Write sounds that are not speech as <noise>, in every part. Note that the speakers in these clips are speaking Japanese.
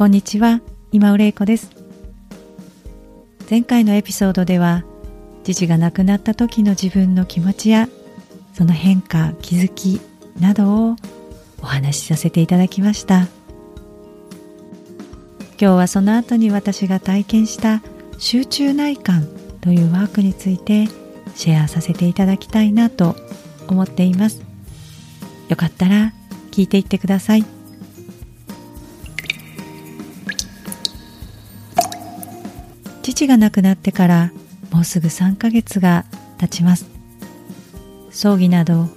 こんにちは。今尾玲子です。前回のエピソードでは父が亡くなった時の自分の気持ちやその変化気づきなどをお話しさせていただきました。今日はその後に私が体験した集中内観というワークについてシェアさせていただきたいなと思っています。よかったら聞いていってください。父が亡くなってからもうすぐ3ヶ月が経ちます。葬儀など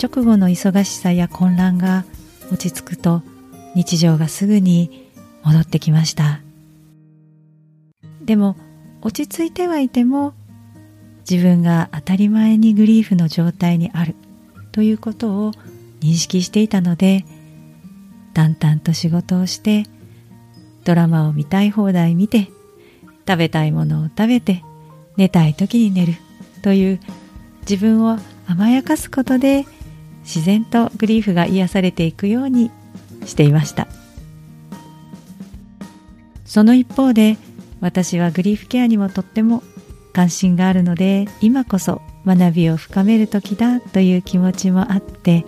直後の忙しさや混乱が落ち着くと日常がすぐに戻ってきました。でも落ち着いてはいても自分が当たり前にグリーフの状態にあるということを認識していたので淡々と仕事をしてドラマを見たい放題見て食べたいものを食べて寝たい時に寝るという自分を甘やかすことで自然とグリーフが癒されていくようにしていました。その一方で私はグリーフケアにもとっても関心があるので今こそ学びを深める時だという気持ちもあって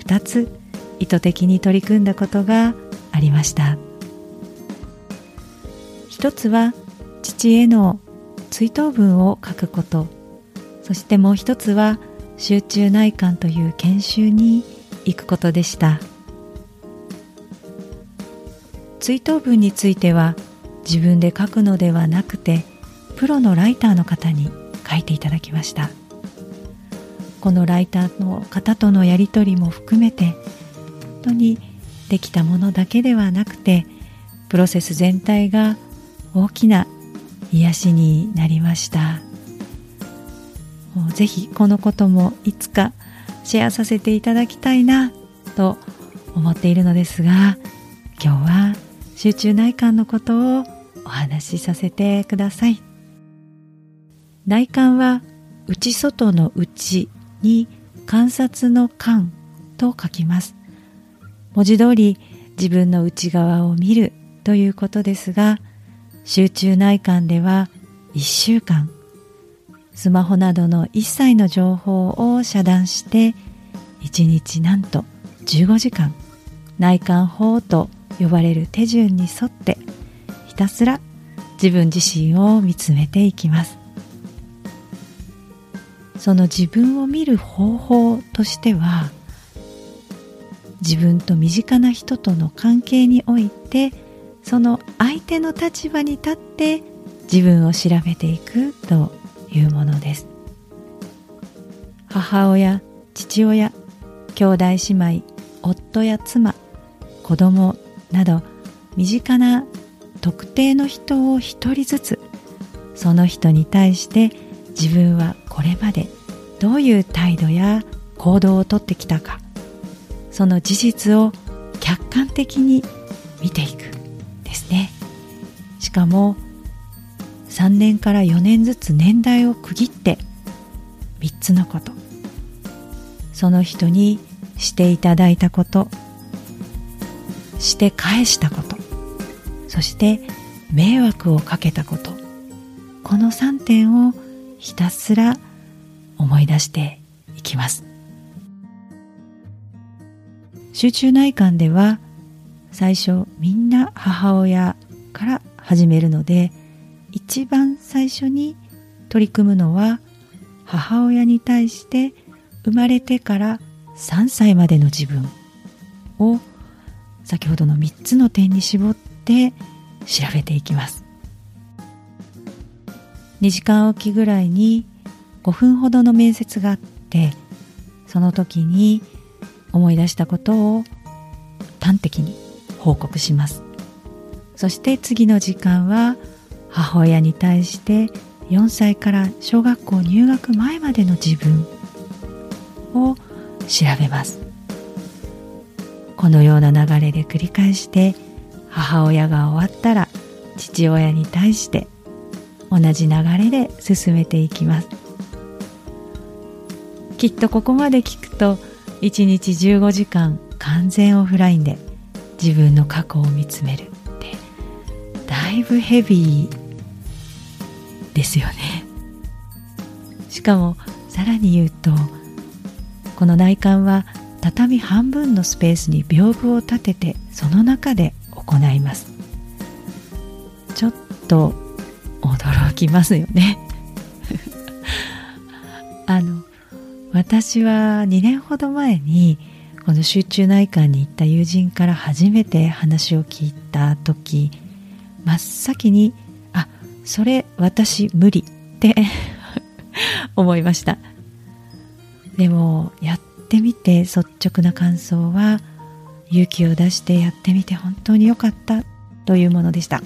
2つ意図的に取り組んだことがありました。一つは父への追悼文を書くこと。そしてもう一つは集中内観という研修に行くことでした。追悼文については自分で書くのではなくてプロのライターの方に書いていただきました。このライターの方とのやり取りも含めて本当にできたものだけではなくてプロセス全体が大きな癒しになりました。ぜひこのこともいつかシェアさせていただきたいなと思っているのですが今日は集中内観のことをお話しさせてください。内観は内外の内に観察の観と書きます。文字通り自分の内側を見るということですが集中内観では1週間。スマホなどの一切の情報を遮断して1日なんと15時間。内観法と呼ばれる手順に沿ってひたすら自分自身を見つめていきます。その自分を見る方法としては自分と身近な人との関係においてその相手の立場に立って自分を調べていくというものです。母親父親兄弟姉妹夫や妻子供など身近な特定の人を一人ずつその人に対して自分はこれまでどういう態度や行動をとってきたかその事実を客観的に見ていく。ですね。しかも3年から4年ずつ年代を区切って3つのこと。その人にしていただいたこと。して返したこと。そして迷惑をかけたこと。この3点をひたすら思い出していきます。集中内観では最初みんな母親から始めるので一番最初に取り組むのは母親に対して生まれてから3歳までの自分を先ほどの3つの点に絞って調べていきます。2時間おきぐらいに5分ほどの面接があってその時に思い出したことを端的に報告します。そして次の時間は母親に対して4歳から小学校入学前までの自分を調べます。このような流れで繰り返して母親が終わったら父親に対して同じ流れで進めていきます。きっとここまで聞くと1日15時間完全オフラインで自分の過去を見つめる。ってだいぶヘビーですよね。しかもさらに言うとこの内観は畳半分のスペースに屏風を立ててその中で行います。ちょっと驚きますよね。<laughs> あの私は2年ほど前にこの集中内観に行った友人から初めて話を聞いた時真っ先に「あそれ私無理」って <laughs> 思いました。でもやってみて率直な感想は勇気を出してやってみて本当に良かったというものでした。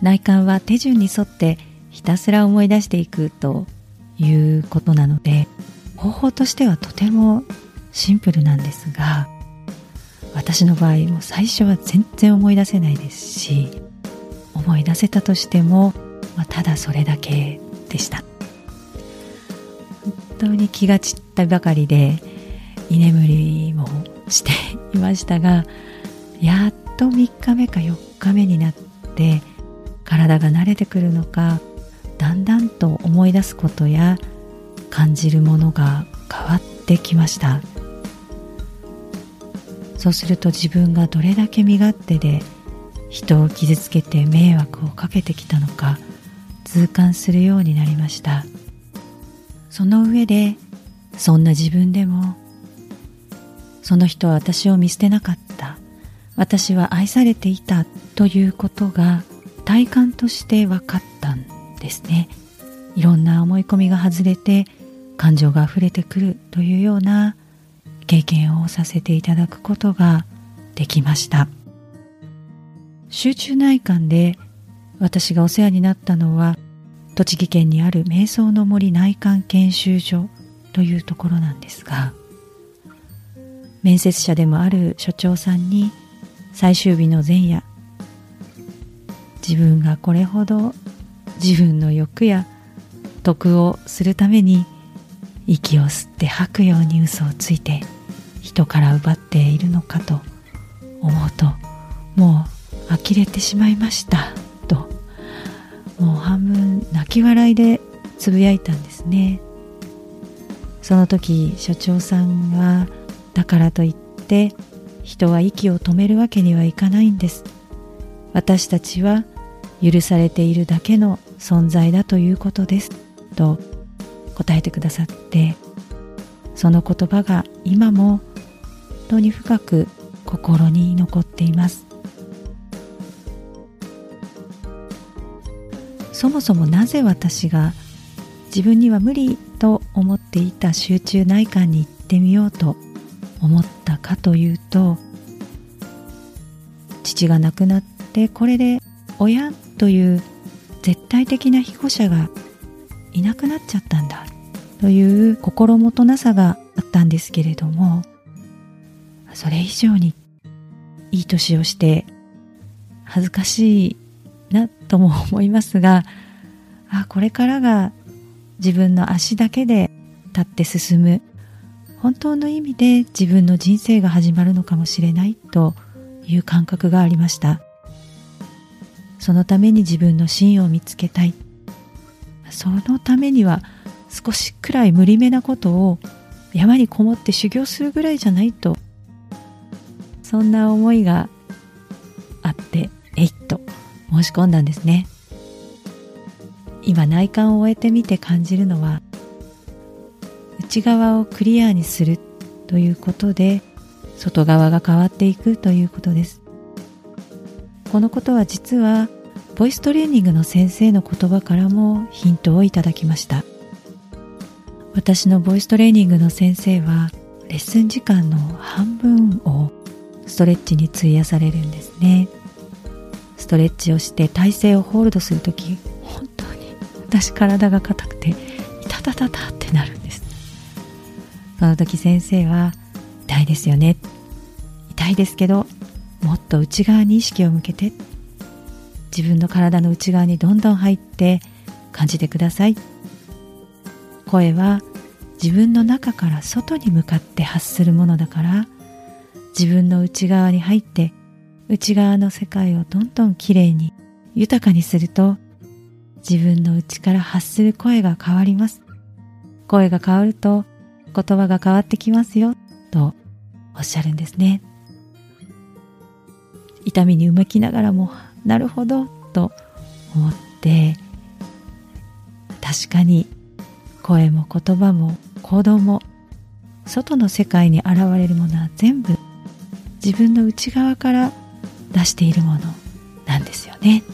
内観は手順に沿ってひたすら思い出していくということなので方法としてはとてもシンプルなんですが私の場合も最初は全然思い出せないですし思い出せたとしても、まあ、ただそれだけでした。本当に気が散ったばかりで居眠りもしていましたがやっと3日目か4日目になって体が慣れてくるのかだんだんと思い出すことや感じるものが変わってきました。そうすると自分がどれだけ身勝手で人を傷つけて迷惑をかけてきたのか痛感するようになりました。その上でそんな自分でもその人は私を見捨てなかった私は愛されていたということが体感として分かったんですね。いろんな思い込みが外れて感情が溢れてくるというような経験をさせていただくことができました。集中内観で私がお世話になったのは栃木県にある瞑想の森内観研修所というところなんですが面接者でもある所長さんに最終日の前夜自分がこれほど自分の欲や得をするために息を吸って吐くように嘘をついて人から奪っているのかと思うともう呆れてしまいましたともう半分泣き笑いでつぶやいたんですね。その時所長さんはだからといって人は息を止めるわけにはいかないんです。私たちは許されているだけの存在だということです。と答えてくださってその言葉が今も本当に深く心に残っています。そもそもなぜ私が自分には無理と思っていた集中内観に行ってみようと思ったかというと父が亡くなってこれで親という絶対的な庇護者がいなくなっちゃったんだ。という心もとなさがあったんですけれどもそれ以上にいい年をして恥ずかしいなとも思いますがあこれからが自分の足だけで立って進む本当の意味で自分の人生が始まるのかもしれないという感覚がありました。そのために自分の芯を見つけたい。そのためには少しくらい無理めなことを山にこもって修行するぐらいじゃないと。そんな思いがあってえいっと申し込んだんですね。今内観を終えてみて感じるのは内側をクリアにするということで外側が変わっていくということです。このことは実はボイストレーニングの先生の言葉からもヒントをいただきました。私のボイストレーニングの先生はレッスン時間の半分をストレッチに費やされるんですね。ストレッチをして体勢をホールドする時本当に私体が硬くていたたたたってなるんです。その時先生は痛いですよね。痛いですけどもっと内側に意識を向けて自分の体の内側にどんどん入って感じてください。声は自分の中から外に向かって発するものだから自分の内側に入って内側の世界をどんどんきれいに豊かにすると自分の内から発する声が変わります。声が変わると言葉が変わってきますよとおっしゃるんですね。痛みにうめきながらもなるほどと思って確かに声も言葉も行動も外の世界に現れるものは全部自分の内側から出しているものなんですよね。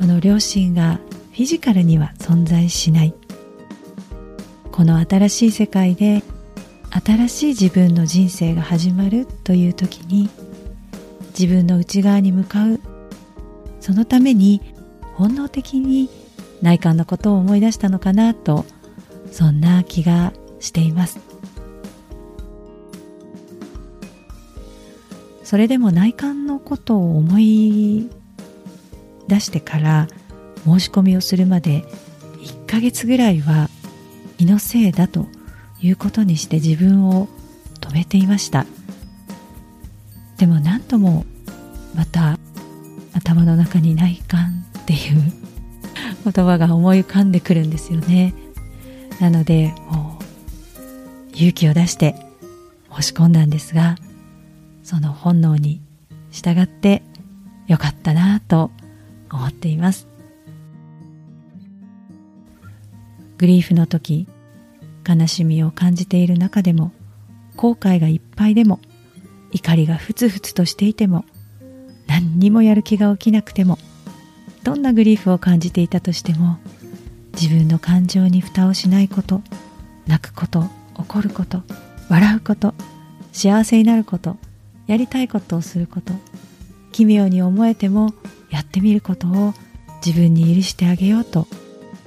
この両親がフィジカルには存在しない。この新しい世界で新しい自分の人生が始まるという時に自分の内側に向かう。そのために本能的に内観のことを思い出したのかなとそんな気がしています。それでも内観のことを思い出してから申し込みをするまで1ヶ月ぐらいは気のせいだということにして自分を止めていました。でも何ともまた頭の中に内観っていう <laughs> 言葉が思い浮かんでくるんですよね。なのでもう勇気を出して申し込んだんですがその本能に従ってよかったなと思っています。グリーフの時悲しみを感じている中でも後悔がいっぱいでも怒りがふつふつとしていても何にもやる気が起きなくてもどんなグリーフを感じていたとしても自分の感情に蓋をしないこと泣くこと怒ること笑うこと幸せになることやりたいことをすること奇妙に思えてもやってみることを自分に許してあげようと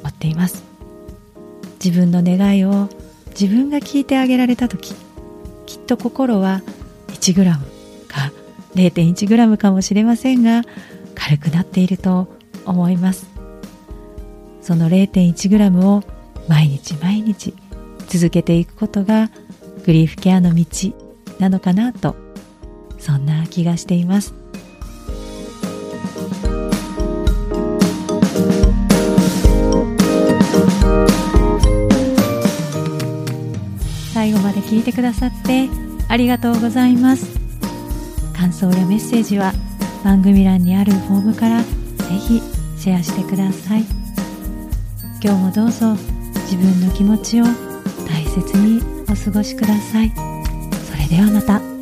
思っています。自分の願いを自分が聞いてあげられた時きっと心は 1g か 0.1g かもしれませんが軽くなっていると思います。その 0.1g を毎日毎日続けていくことがグリーフケアの道なのかなとそんな気がしています。最後まで聞いてくださってありがとうございます。感想やメッセージは番組欄にあるフォームからぜひシェアしてください。今日もどうぞ自分の気持ちを大切にお過ごしください。それではまた。